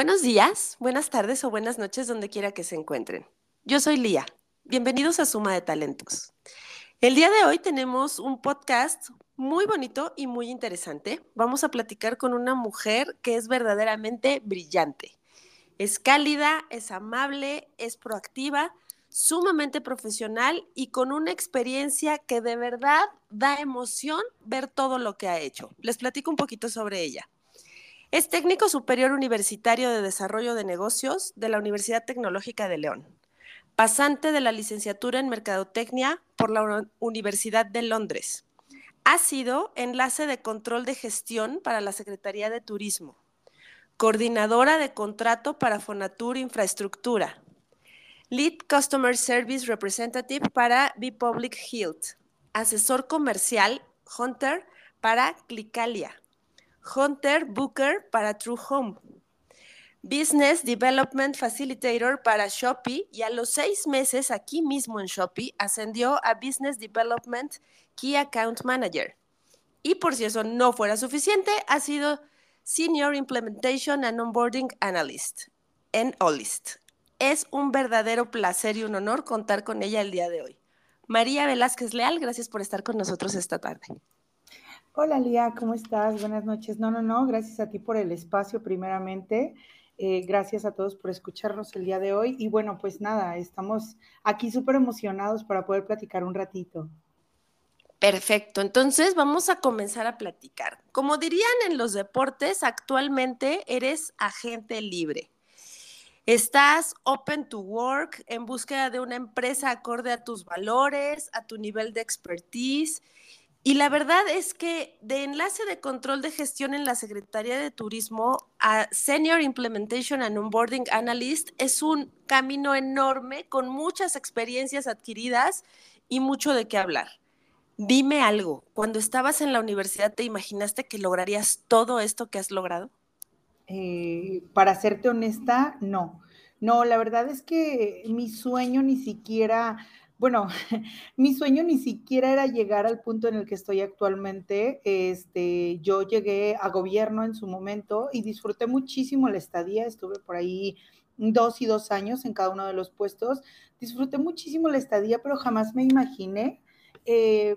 Buenos días, buenas tardes o buenas noches donde quiera que se encuentren. Yo soy Lía. Bienvenidos a Suma de Talentos. El día de hoy tenemos un podcast muy bonito y muy interesante. Vamos a platicar con una mujer que es verdaderamente brillante. Es cálida, es amable, es proactiva, sumamente profesional y con una experiencia que de verdad da emoción ver todo lo que ha hecho. Les platico un poquito sobre ella. Es técnico superior universitario de desarrollo de negocios de la Universidad Tecnológica de León, pasante de la licenciatura en Mercadotecnia por la Universidad de Londres. Ha sido enlace de control de gestión para la Secretaría de Turismo, coordinadora de contrato para Fonatur Infraestructura, Lead Customer Service Representative para Public Health, asesor comercial Hunter para Clicalia Hunter Booker para True Home, Business Development Facilitator para Shopee y a los seis meses aquí mismo en Shopee ascendió a Business Development Key Account Manager. Y por si eso no fuera suficiente, ha sido Senior Implementation and Onboarding Analyst en Olist. Es un verdadero placer y un honor contar con ella el día de hoy. María Velázquez Leal, gracias por estar con nosotros esta tarde. Hola Lía, ¿cómo estás? Buenas noches. No, no, no, gracias a ti por el espacio primeramente. Eh, gracias a todos por escucharnos el día de hoy. Y bueno, pues nada, estamos aquí súper emocionados para poder platicar un ratito. Perfecto, entonces vamos a comenzar a platicar. Como dirían en los deportes, actualmente eres agente libre. Estás open to work en búsqueda de una empresa acorde a tus valores, a tu nivel de expertise y la verdad es que de enlace de control de gestión en la Secretaría de Turismo a Senior Implementation and Onboarding Analyst es un camino enorme con muchas experiencias adquiridas y mucho de qué hablar. Dime algo, cuando estabas en la universidad, ¿te imaginaste que lograrías todo esto que has logrado? Eh, para serte honesta, no. No, la verdad es que mi sueño ni siquiera bueno, mi sueño ni siquiera era llegar al punto en el que estoy actualmente. Este, yo llegué a gobierno en su momento y disfruté muchísimo la estadía. Estuve por ahí dos y dos años en cada uno de los puestos. Disfruté muchísimo la estadía, pero jamás me imaginé eh,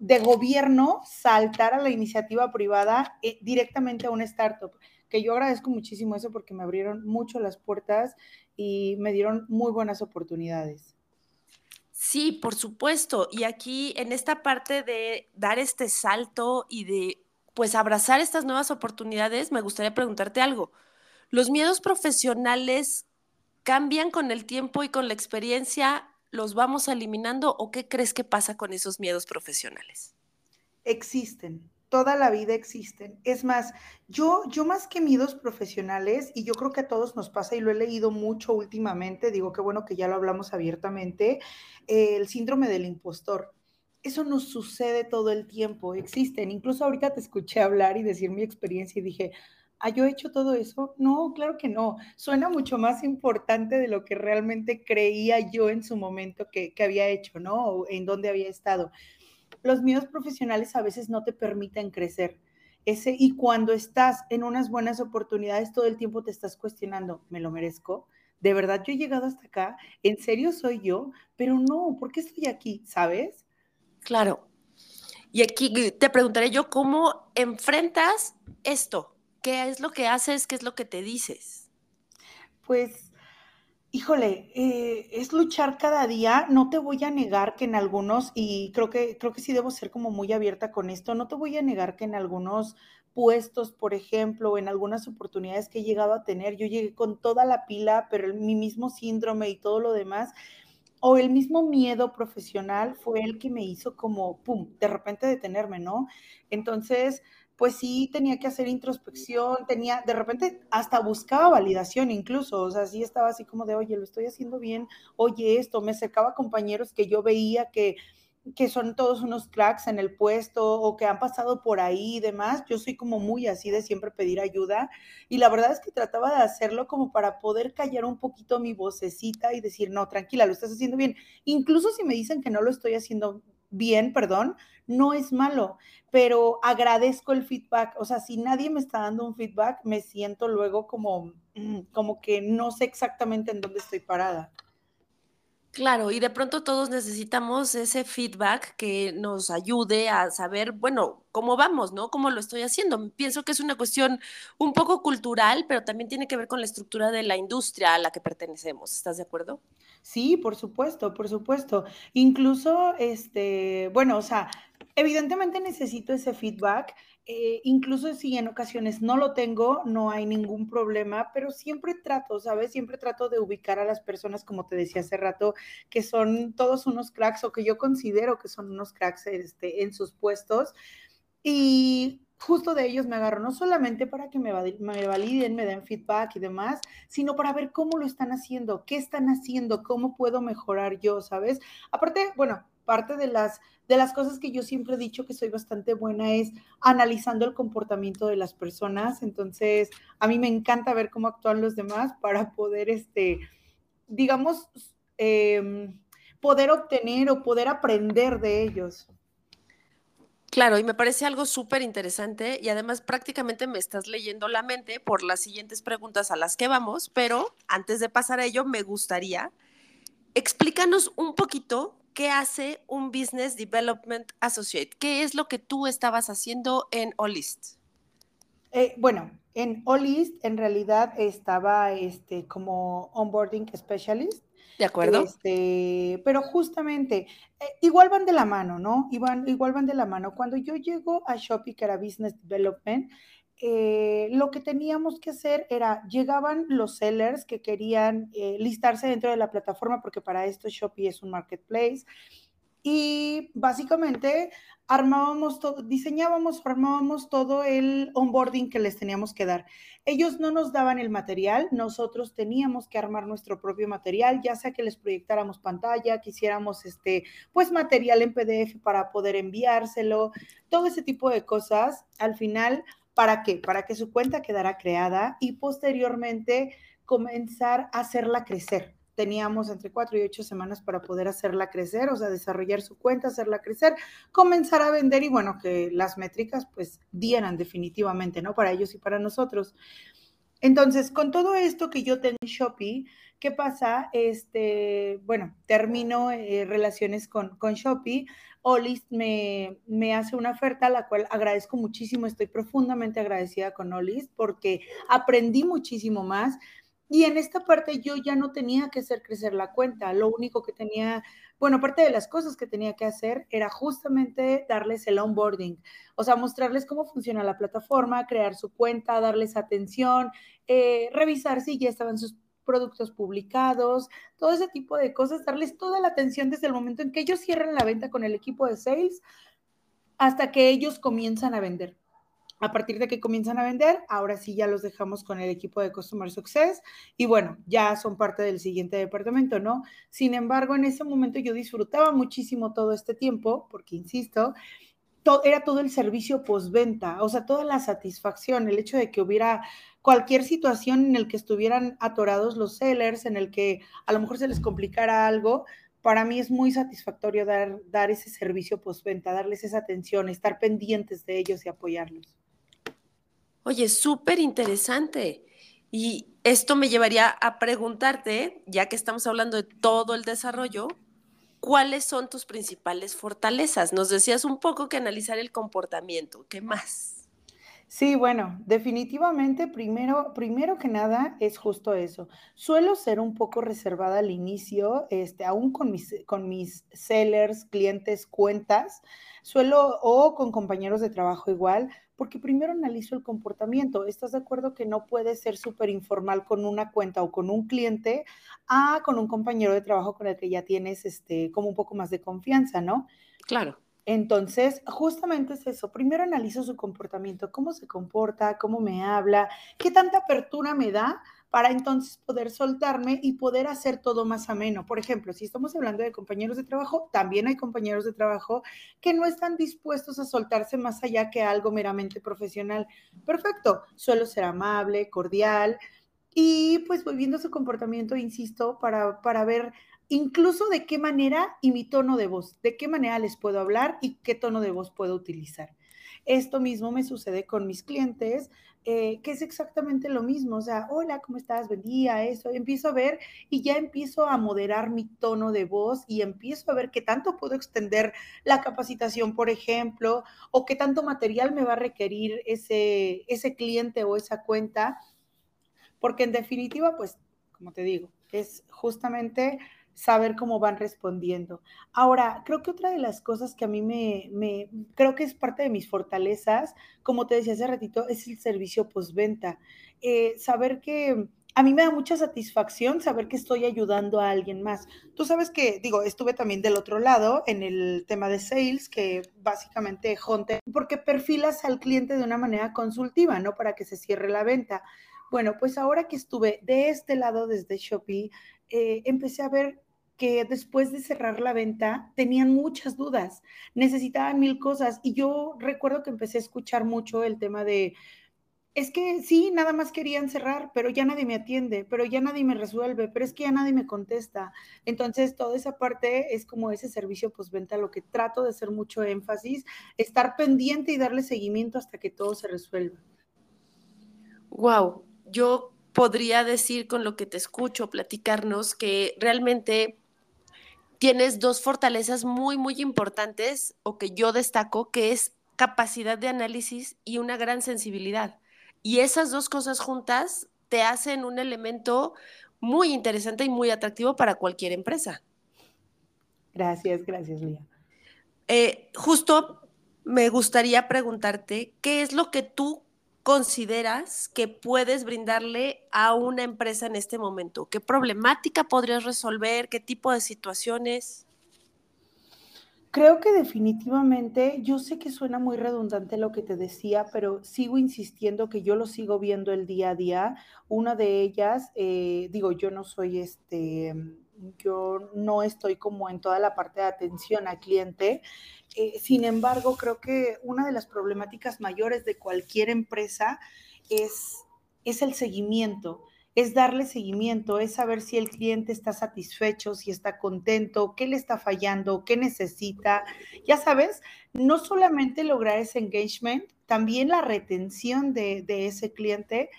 de gobierno saltar a la iniciativa privada eh, directamente a una startup que yo agradezco muchísimo eso porque me abrieron mucho las puertas y me dieron muy buenas oportunidades. Sí, por supuesto. Y aquí en esta parte de dar este salto y de pues abrazar estas nuevas oportunidades, me gustaría preguntarte algo. ¿Los miedos profesionales cambian con el tiempo y con la experiencia? ¿Los vamos eliminando o qué crees que pasa con esos miedos profesionales? Existen, toda la vida existen. Es más, yo, yo más que miedos profesionales, y yo creo que a todos nos pasa y lo he leído mucho últimamente, digo que bueno que ya lo hablamos abiertamente, el síndrome del impostor. Eso nos sucede todo el tiempo, existen. Incluso ahorita te escuché hablar y decir mi experiencia y dije, ¿ah, yo he hecho todo eso? No, claro que no. Suena mucho más importante de lo que realmente creía yo en su momento que, que había hecho, ¿no? O en dónde había estado los miedos profesionales a veces no te permiten crecer. Ese, y cuando estás en unas buenas oportunidades, todo el tiempo te estás cuestionando, ¿me lo merezco? ¿De verdad yo he llegado hasta acá? ¿En serio soy yo? Pero no, ¿por qué estoy aquí? ¿Sabes? Claro. Y aquí te preguntaré yo, ¿cómo enfrentas esto? ¿Qué es lo que haces? ¿Qué es lo que te dices? Pues Híjole, eh, es luchar cada día. No te voy a negar que en algunos, y creo que, creo que sí debo ser como muy abierta con esto, no te voy a negar que en algunos puestos, por ejemplo, en algunas oportunidades que he llegado a tener, yo llegué con toda la pila, pero mi mismo síndrome y todo lo demás, o el mismo miedo profesional fue el que me hizo como, pum, de repente detenerme, ¿no? Entonces, pues sí tenía que hacer introspección, tenía, de repente hasta buscaba validación incluso, o sea, sí estaba así como de, oye, lo estoy haciendo bien, oye esto, me secaba compañeros que yo veía que, que son todos unos cracks en el puesto o que han pasado por ahí y demás, yo soy como muy así de siempre pedir ayuda y la verdad es que trataba de hacerlo como para poder callar un poquito mi vocecita y decir, no, tranquila, lo estás haciendo bien, incluso si me dicen que no lo estoy haciendo bien, perdón, no es malo, pero agradezco el feedback. O sea, si nadie me está dando un feedback, me siento luego como, mm, como que no sé exactamente en dónde estoy parada. Claro, y de pronto todos necesitamos ese feedback que nos ayude a saber, bueno, cómo vamos, ¿no? Cómo lo estoy haciendo. Pienso que es una cuestión un poco cultural, pero también tiene que ver con la estructura de la industria a la que pertenecemos. ¿Estás de acuerdo? Sí, por supuesto, por supuesto. Incluso, este, bueno, o sea, evidentemente necesito ese feedback. Eh, incluso si en ocasiones no lo tengo, no hay ningún problema, pero siempre trato, ¿sabes? Siempre trato de ubicar a las personas, como te decía hace rato, que son todos unos cracks o que yo considero que son unos cracks este, en sus puestos. Y justo de ellos me agarro, no solamente para que me, me, validen, me den feedback y demás, sino para ver cómo lo están haciendo, qué están haciendo, cómo puedo mejorar yo, ¿sabes? Aparte, bueno, parte de las, de las cosas que yo siempre he dicho que soy bastante buena es analizando el comportamiento de las personas, entonces a mí me encanta ver cómo actúan los demás para poder, este, digamos, eh, poder obtener o poder aprender de ellos. Claro, y me parece algo súper interesante y además prácticamente me estás leyendo la mente por las siguientes preguntas a las que vamos, pero antes de pasar a ello me gustaría explícanos un poquito qué hace un Business Development Associate, qué es lo que tú estabas haciendo en Olist. Eh, bueno, en Olist en realidad estaba este, como onboarding specialist de acuerdo. Este, pero justamente, eh, igual van de la mano, ¿no? Igual, igual van de la mano. Cuando yo llego a Shopee, que era Business Development, eh, lo que teníamos que hacer era, llegaban los sellers que querían eh, listarse dentro de la plataforma, porque para esto Shopee es un marketplace, y básicamente armábamos todo, diseñábamos, armábamos todo el onboarding que les teníamos que dar. Ellos no nos daban el material, nosotros teníamos que armar nuestro propio material, ya sea que les proyectáramos pantalla, quisiéramos este, pues material en PDF para poder enviárselo, todo ese tipo de cosas. Al final, ¿para qué? Para que su cuenta quedara creada y posteriormente comenzar a hacerla crecer teníamos entre cuatro y ocho semanas para poder hacerla crecer, o sea, desarrollar su cuenta, hacerla crecer, comenzar a vender y bueno, que las métricas pues dieran definitivamente, ¿no? Para ellos y para nosotros. Entonces, con todo esto que yo tengo en Shopee, ¿qué pasa? Este, bueno, termino eh, relaciones con, con Shopee. Olist me, me, hace una oferta, la cual agradezco muchísimo, estoy profundamente agradecida con Olist porque aprendí muchísimo más, y en esta parte yo ya no tenía que hacer crecer la cuenta, lo único que tenía, bueno, parte de las cosas que tenía que hacer era justamente darles el onboarding, o sea, mostrarles cómo funciona la plataforma, crear su cuenta, darles atención, eh, revisar si ya estaban sus productos publicados, todo ese tipo de cosas, darles toda la atención desde el momento en que ellos cierran la venta con el equipo de sales hasta que ellos comienzan a vender. A partir de que comienzan a vender, ahora sí ya los dejamos con el equipo de Customer Success y bueno, ya son parte del siguiente departamento, ¿no? Sin embargo, en ese momento yo disfrutaba muchísimo todo este tiempo, porque insisto, era todo el servicio postventa, o sea, toda la satisfacción, el hecho de que hubiera cualquier situación en el que estuvieran atorados los sellers, en el que a lo mejor se les complicara algo, para mí es muy satisfactorio dar, dar ese servicio postventa, darles esa atención, estar pendientes de ellos y apoyarlos. Oye, súper interesante. Y esto me llevaría a preguntarte, ya que estamos hablando de todo el desarrollo, ¿cuáles son tus principales fortalezas? Nos decías un poco que analizar el comportamiento. ¿Qué más? Sí, bueno, definitivamente primero, primero que nada es justo eso. Suelo ser un poco reservada al inicio, este, aún con mis, con mis sellers, clientes, cuentas, suelo, o con compañeros de trabajo igual, porque primero analizo el comportamiento. ¿Estás de acuerdo que no puede ser súper informal con una cuenta o con un cliente a con un compañero de trabajo con el que ya tienes este, como un poco más de confianza, ¿no? Claro. Entonces, justamente es eso. Primero analizo su comportamiento, cómo se comporta, cómo me habla, qué tanta apertura me da para entonces poder soltarme y poder hacer todo más ameno. Por ejemplo, si estamos hablando de compañeros de trabajo, también hay compañeros de trabajo que no están dispuestos a soltarse más allá que algo meramente profesional. Perfecto, suelo ser amable, cordial y pues voy viendo su comportamiento, insisto, para, para ver incluso de qué manera y mi tono de voz, de qué manera les puedo hablar y qué tono de voz puedo utilizar. Esto mismo me sucede con mis clientes, eh, que es exactamente lo mismo. O sea, hola, ¿cómo estás? Buen día, eso. Empiezo a ver y ya empiezo a moderar mi tono de voz y empiezo a ver qué tanto puedo extender la capacitación, por ejemplo, o qué tanto material me va a requerir ese, ese cliente o esa cuenta. Porque en definitiva, pues, como te digo, es justamente saber cómo van respondiendo. Ahora, creo que otra de las cosas que a mí me, creo que es parte de mis fortalezas, como te decía hace ratito, es el servicio postventa. Eh, saber que a mí me da mucha satisfacción saber que estoy ayudando a alguien más. Tú sabes que, digo, estuve también del otro lado en el tema de sales, que básicamente Hunter, porque perfilas al cliente de una manera consultiva, ¿no? Para que se cierre la venta. Bueno, pues ahora que estuve de este lado desde Shopee, eh, empecé a ver que después de cerrar la venta tenían muchas dudas, necesitaban mil cosas y yo recuerdo que empecé a escuchar mucho el tema de, es que sí, nada más querían cerrar, pero ya nadie me atiende, pero ya nadie me resuelve, pero es que ya nadie me contesta. Entonces, toda esa parte es como ese servicio postventa, lo que trato de hacer mucho énfasis, estar pendiente y darle seguimiento hasta que todo se resuelva. Wow, yo podría decir con lo que te escucho, platicarnos que realmente tienes dos fortalezas muy, muy importantes o que yo destaco, que es capacidad de análisis y una gran sensibilidad. Y esas dos cosas juntas te hacen un elemento muy interesante y muy atractivo para cualquier empresa. Gracias, gracias, Lía. Eh, justo me gustaría preguntarte, ¿qué es lo que tú consideras que puedes brindarle a una empresa en este momento? ¿Qué problemática podrías resolver? ¿Qué tipo de situaciones? Creo que definitivamente, yo sé que suena muy redundante lo que te decía, pero sigo insistiendo que yo lo sigo viendo el día a día. Una de ellas, eh, digo, yo no soy este, yo no estoy como en toda la parte de atención al cliente, eh, sin embargo, creo que una de las problemáticas mayores de cualquier empresa es, es el seguimiento, es darle seguimiento, es saber si el cliente está satisfecho, si está contento, qué le está fallando, qué necesita. Ya sabes, no solamente lograr ese engagement, también la retención de, de ese cliente.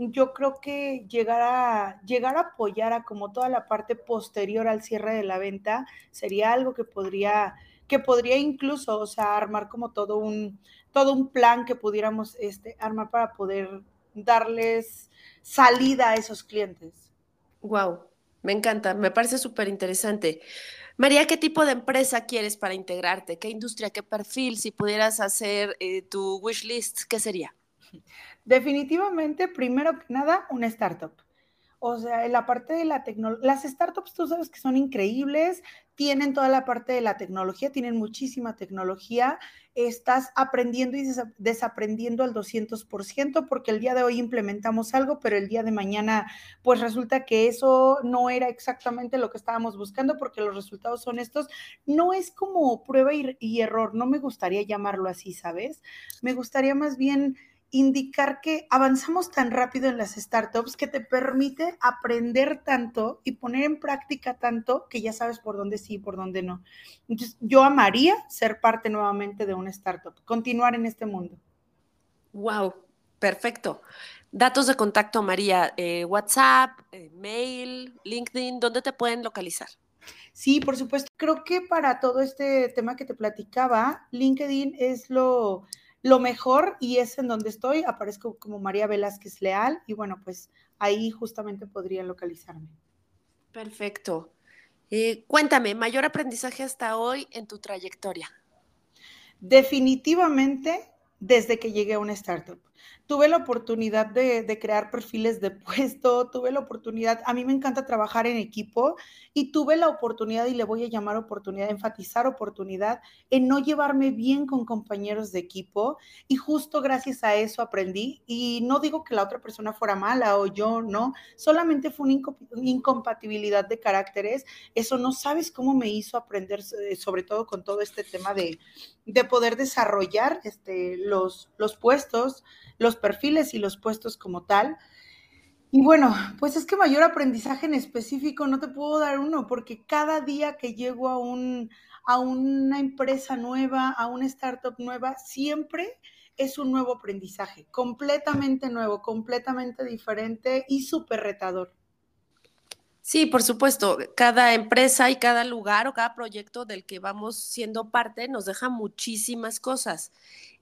Yo creo que llegar a, llegar a apoyar a como toda la parte posterior al cierre de la venta sería algo que podría que podría incluso, o sea, armar como todo un, todo un plan que pudiéramos este, armar para poder darles salida a esos clientes. Wow, me encanta, me parece súper interesante. María, ¿qué tipo de empresa quieres para integrarte? ¿Qué industria, qué perfil? Si pudieras hacer eh, tu wish list, ¿qué sería? Definitivamente, primero que nada, una startup. O sea, en la parte de la tecnología, las startups tú sabes que son increíbles, tienen toda la parte de la tecnología, tienen muchísima tecnología, estás aprendiendo y desaprendiendo al 200% porque el día de hoy implementamos algo, pero el día de mañana pues resulta que eso no era exactamente lo que estábamos buscando porque los resultados son estos. No es como prueba y, y error, no me gustaría llamarlo así, ¿sabes? Me gustaría más bien indicar que avanzamos tan rápido en las startups que te permite aprender tanto y poner en práctica tanto que ya sabes por dónde sí y por dónde no. Entonces, yo amaría ser parte nuevamente de una startup, continuar en este mundo. Wow, perfecto. Datos de contacto, María, eh, WhatsApp, eh, mail, LinkedIn, ¿dónde te pueden localizar? Sí, por supuesto. Creo que para todo este tema que te platicaba, LinkedIn es lo lo mejor y es en donde estoy, aparezco como María Velázquez Leal y bueno, pues ahí justamente podría localizarme. Perfecto. Eh, cuéntame, mayor aprendizaje hasta hoy en tu trayectoria. Definitivamente desde que llegué a una startup tuve la oportunidad de, crear perfiles de puesto, tuve la oportunidad, a mí me encanta trabajar en equipo y tuve la oportunidad, y le voy a llamar oportunidad, enfatizar oportunidad, en no llevarme bien con compañeros de equipo y justo gracias a eso aprendí y no digo que la otra persona fuera mala o yo, no, solamente fue una incompatibilidad de caracteres, eso no sabes cómo me hizo aprender, eh, sobre todo con todo este tema de, de poder desarrollar este, los, los puestos, los perfiles y los puestos como tal. Y bueno, pues es que mayor aprendizaje en específico no te puedo dar uno, porque cada día que llego a, un, a una empresa nueva, a una startup nueva, siempre es un nuevo aprendizaje, completamente nuevo, completamente diferente y súper retador. Sí, por supuesto, cada empresa y cada lugar o cada proyecto del que vamos siendo parte nos deja muchísimas cosas.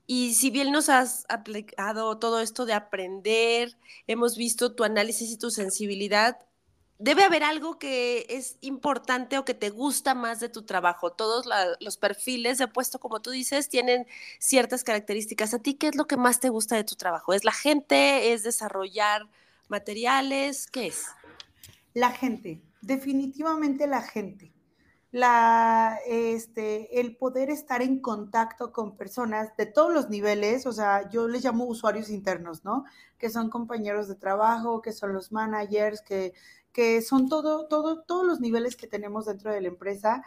Y si bien nos has aplicado todo esto de aprender, hemos visto tu análisis y tu sensibilidad, debe haber algo que es importante o que te gusta más de tu trabajo. Todos los perfiles de puesto, como tú dices, tienen ciertas características. ¿A ti qué es lo que más te gusta de tu trabajo? ¿Es la gente? ¿Es desarrollar materiales? ¿Qué es? La gente, definitivamente la gente la, este, el poder estar en contacto con personas de todos los niveles, o sea, yo les llamo usuarios internos, ¿no? Que son compañeros de trabajo, que son los managers, que, que son todo, todo, todos los niveles que tenemos dentro de la empresa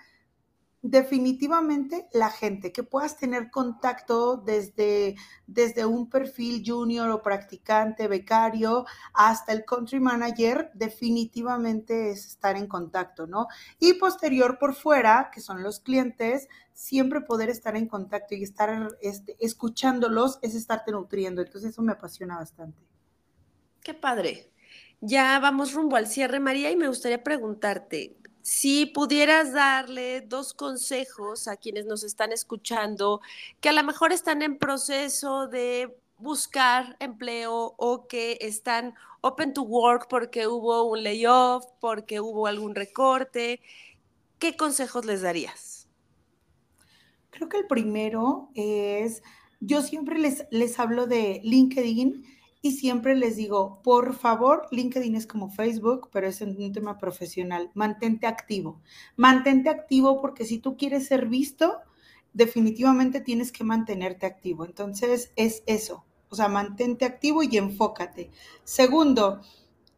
definitivamente la gente, que puedas tener contacto desde, desde un perfil junior o practicante, becario, hasta el country manager, definitivamente es estar en contacto, ¿no? Y posterior por fuera, que son los clientes, siempre poder estar en contacto y estar este, escuchándolos es estarte nutriendo. Entonces eso me apasiona bastante. Qué padre. Ya vamos rumbo al cierre, María, y me gustaría preguntarte, si pudieras darle dos consejos a quienes nos están escuchando, que a lo mejor están en proceso de buscar empleo o que están open to work porque hubo un layoff, porque hubo algún recorte, ¿qué consejos les darías? Creo que el primero es, yo siempre les, les hablo de LinkedIn y siempre les digo, por favor, LinkedIn es como Facebook, pero es un tema profesional. Mantente activo. Mantente activo porque si tú quieres ser visto, definitivamente tienes que mantenerte activo. Entonces, es eso. O sea, mantente activo y enfócate. Segundo,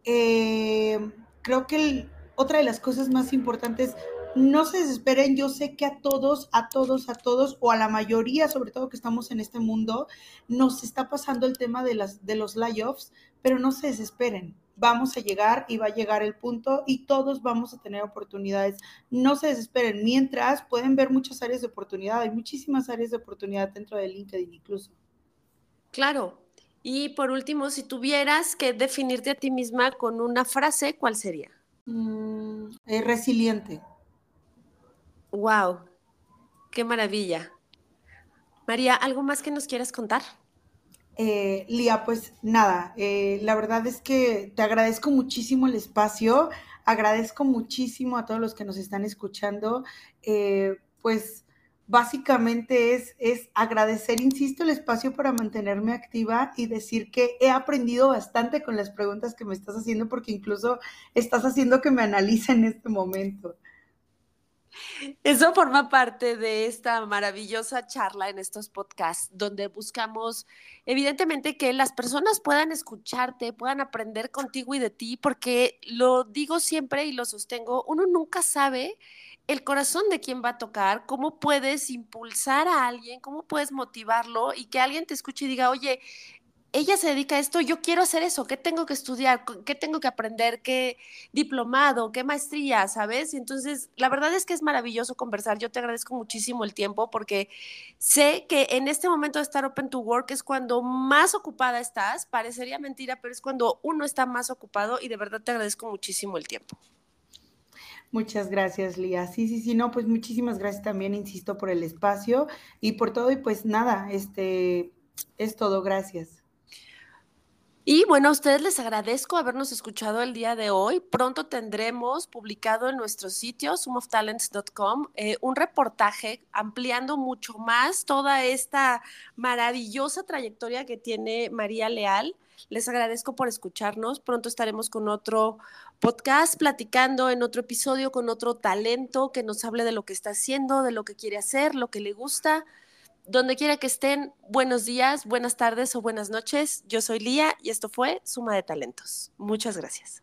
eh, creo que otra de las cosas más importantes no se desesperen, yo sé que a todos, a todos, a todos, o a la mayoría, sobre todo que estamos en este mundo, nos está pasando el tema de, las, de los layoffs, pero no se desesperen. Vamos a llegar y va a llegar el punto y todos vamos a tener oportunidades. No se desesperen. Mientras pueden ver muchas áreas de oportunidad, hay muchísimas áreas de oportunidad dentro de LinkedIn incluso. Claro. Y por último, si tuvieras que definirte a ti misma con una frase, ¿cuál sería? Mm, eh, resiliente. Wow, qué maravilla. María, ¿algo más que nos quieras contar? Eh, Lía, pues nada, eh, la verdad es que te agradezco muchísimo el espacio, agradezco muchísimo a todos los que nos están escuchando, eh, pues básicamente es, es agradecer, insisto, el espacio para mantenerme activa y decir que he aprendido bastante con las preguntas que me estás haciendo porque incluso estás haciendo que me analice en este momento. Eso forma parte de esta maravillosa charla en estos podcasts, donde buscamos, evidentemente, que las personas puedan escucharte, puedan aprender contigo y de ti, porque lo digo siempre y lo sostengo, uno nunca sabe el corazón de quién va a tocar, cómo puedes impulsar a alguien, cómo puedes motivarlo y que alguien te escuche y diga, oye, ella se dedica a esto, yo quiero hacer eso, ¿qué tengo que estudiar? ¿Qué tengo que aprender? ¿Qué diplomado? ¿Qué maestría? ¿Sabes? Entonces, la verdad es que es maravilloso conversar. Yo te agradezco muchísimo el tiempo porque sé que en este momento de estar open to work es cuando más ocupada estás. Parecería mentira, pero es cuando uno está más ocupado y de verdad te agradezco muchísimo el tiempo. Muchas gracias, Lía. Sí, sí, sí, no, pues muchísimas gracias también, insisto, por el espacio y por todo. Y pues nada, este es todo. Gracias. Y bueno, a ustedes les agradezco habernos escuchado el día de hoy. Pronto tendremos publicado en nuestro sitio, sumoftalents.com, eh, un reportaje ampliando mucho más toda esta maravillosa trayectoria que tiene María Leal. Les agradezco por escucharnos. Pronto estaremos con otro podcast, platicando en otro episodio con otro talento que nos hable de lo que está haciendo, de lo que quiere hacer, lo que le gusta. Donde quiera que estén, buenos días, buenas tardes o buenas noches. Yo soy Lía y esto fue Suma de Talentos. Muchas gracias.